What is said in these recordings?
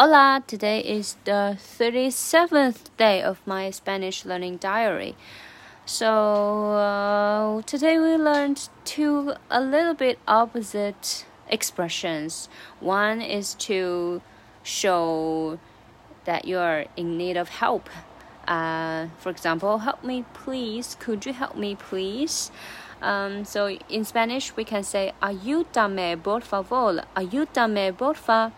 Hola, today is the 37th day of my Spanish learning diary. So, uh, today we learned two a little bit opposite expressions. One is to show that you are in need of help. Uh, for example, help me please. Could you help me please? Um, so in Spanish, we can say ayúdame por favor. Ayúdame por favor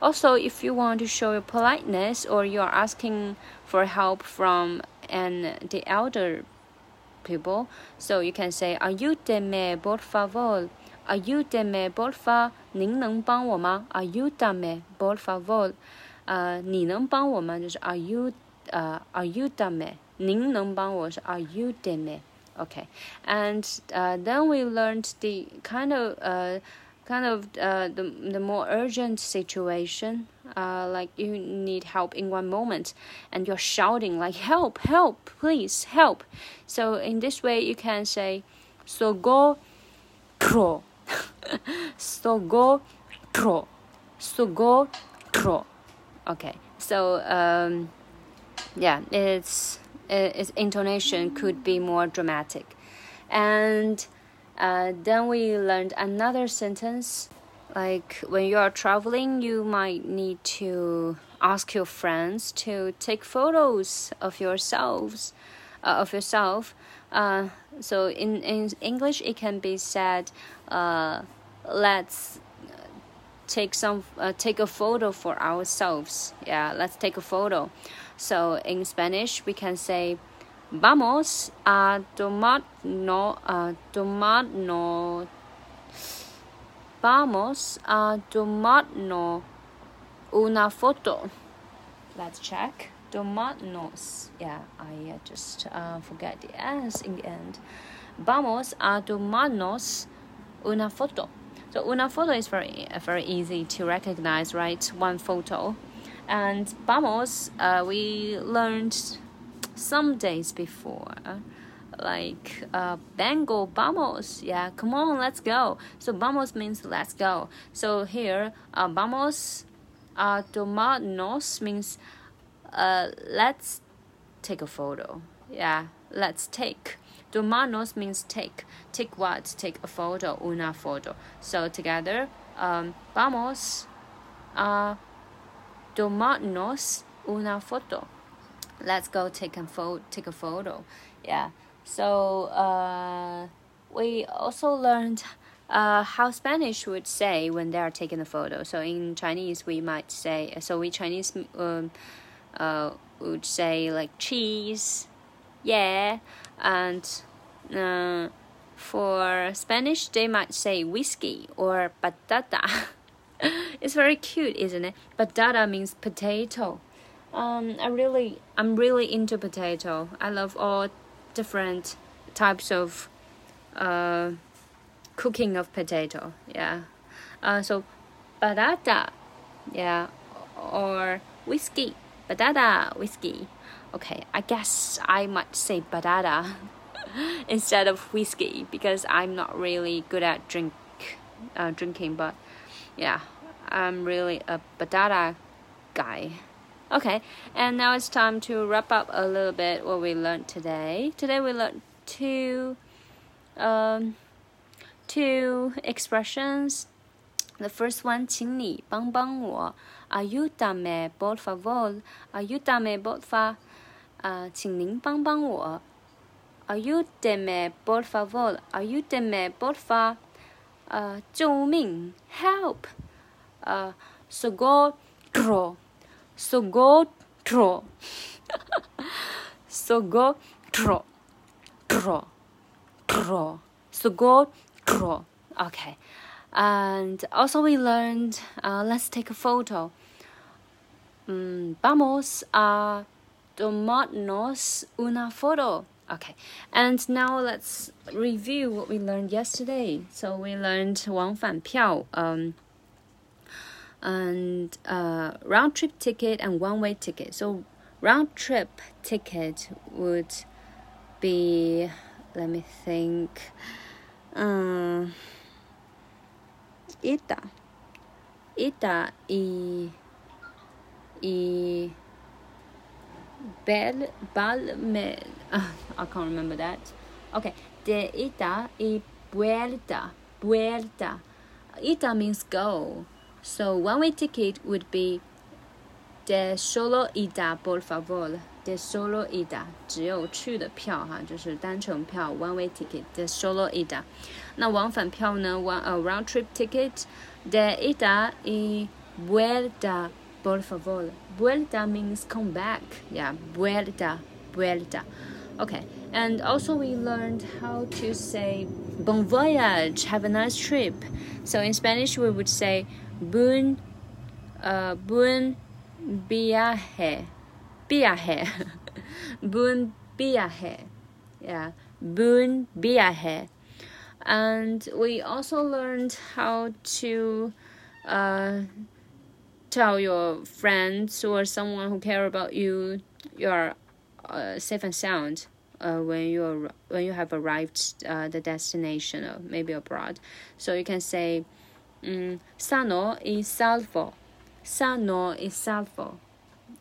also, if you want to show your politeness or you are asking for help from an the elder people, so you can say Ayúdeme por favor. Ayúdeme por favor. 您能帮我吗？Ayúdame por favor. 呃，你能帮我吗？就是 Ayú 呃 Ayúdame. 您能帮我是 Ayúdeme. Okay, and uh, then we learned the kind of uh kind of uh, the, the more urgent situation uh, like you need help in one moment and you're shouting like help help please help. So in this way you can say so go pro so go pro so go pro okay. So um, yeah it's its intonation could be more dramatic. And uh, then we learned another sentence like when you are traveling, you might need to ask your friends to take photos of yourselves, uh, of yourself. Uh, so in, in English, it can be said, uh, let's take some uh, take a photo for ourselves. Yeah, let's take a photo. So in Spanish, we can say Vamos a tomarnos, a tomarnos, vamos a tomarnos una foto. Let's check. Tomarnos. Yeah, I uh, just uh, forget the S in the end. Vamos a tomarnos una foto. So una foto is very uh, very easy to recognize, right? One photo. And vamos, uh, we learned some days before like uh, Bengal vamos. Yeah, come on, let's go. So vamos means let's go. So here, uh, vamos a tomarnos means uh, let's take a photo. Yeah, let's take. Tomarnos means take. Take what? Take a photo, una foto. So together, um, vamos a tomarnos una foto let's go take a photo take a photo yeah so uh, we also learned uh, how Spanish would say when they are taking a photo. So in Chinese, we might say so. We Chinese um, uh, would say like cheese, yeah, and uh, for Spanish they might say whiskey or patata. it's very cute, isn't it? Patata means potato. Um, I really, I'm really into potato. I love all different types of uh, cooking of potato. Yeah. Uh, so, batata, yeah, or whiskey, batata, whiskey. Okay, I guess I might say batata instead of whiskey because I'm not really good at drink, uh, drinking. But yeah, I'm really a batata guy. Okay, and now it's time to wrap up a little bit what we learned today. Today we learned two, um, two expressions. The first one, 请你帮帮我，Ayúdame por favor. Ayúdame por favor. 啊，请您帮帮我。Ayúdame por favor. Ayúdame por favor. 呃，救命，help。呃，socorro。 Sogotro. Sogotro. Tro. Tro. Sogotro. Okay. And also we learned, uh, let's take a photo. Mm, vamos a tomarnos una foto. Okay, and now let's review what we learned yesterday. So we learned 往返票, um, and uh, round trip ticket and one way ticket. So round trip ticket would be let me think um ita ida y i bel balme. Uh, I can't remember that. Okay, de ita i vuelta. Vuelta. ita means go. So one way ticket would be de solo ida, por favor. De solo ida，只有去的票哈，就是单程票，one way ticket。De solo ida。那往返票呢？One a round trip ticket。De ida y vuelta, por favor. Vuelta means come back. Yeah, vuelta, vuelta. Okay, and also we learned how to say bon voyage, have a nice trip. So in Spanish we would say buen, uh, buen viaje, viaje, buen viaje, yeah, buen viaje. And we also learned how to uh, tell your friends or someone who care about you you are uh, safe and sound uh, when you are when you have arrived uh, the destination, uh, maybe abroad. So you can say, um, "Sano is salvo." Sano is salvo.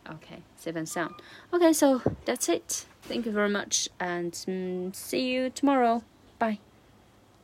Okay, seven sound. Okay, so that's it. Thank you very much, and um, see you tomorrow. Bye.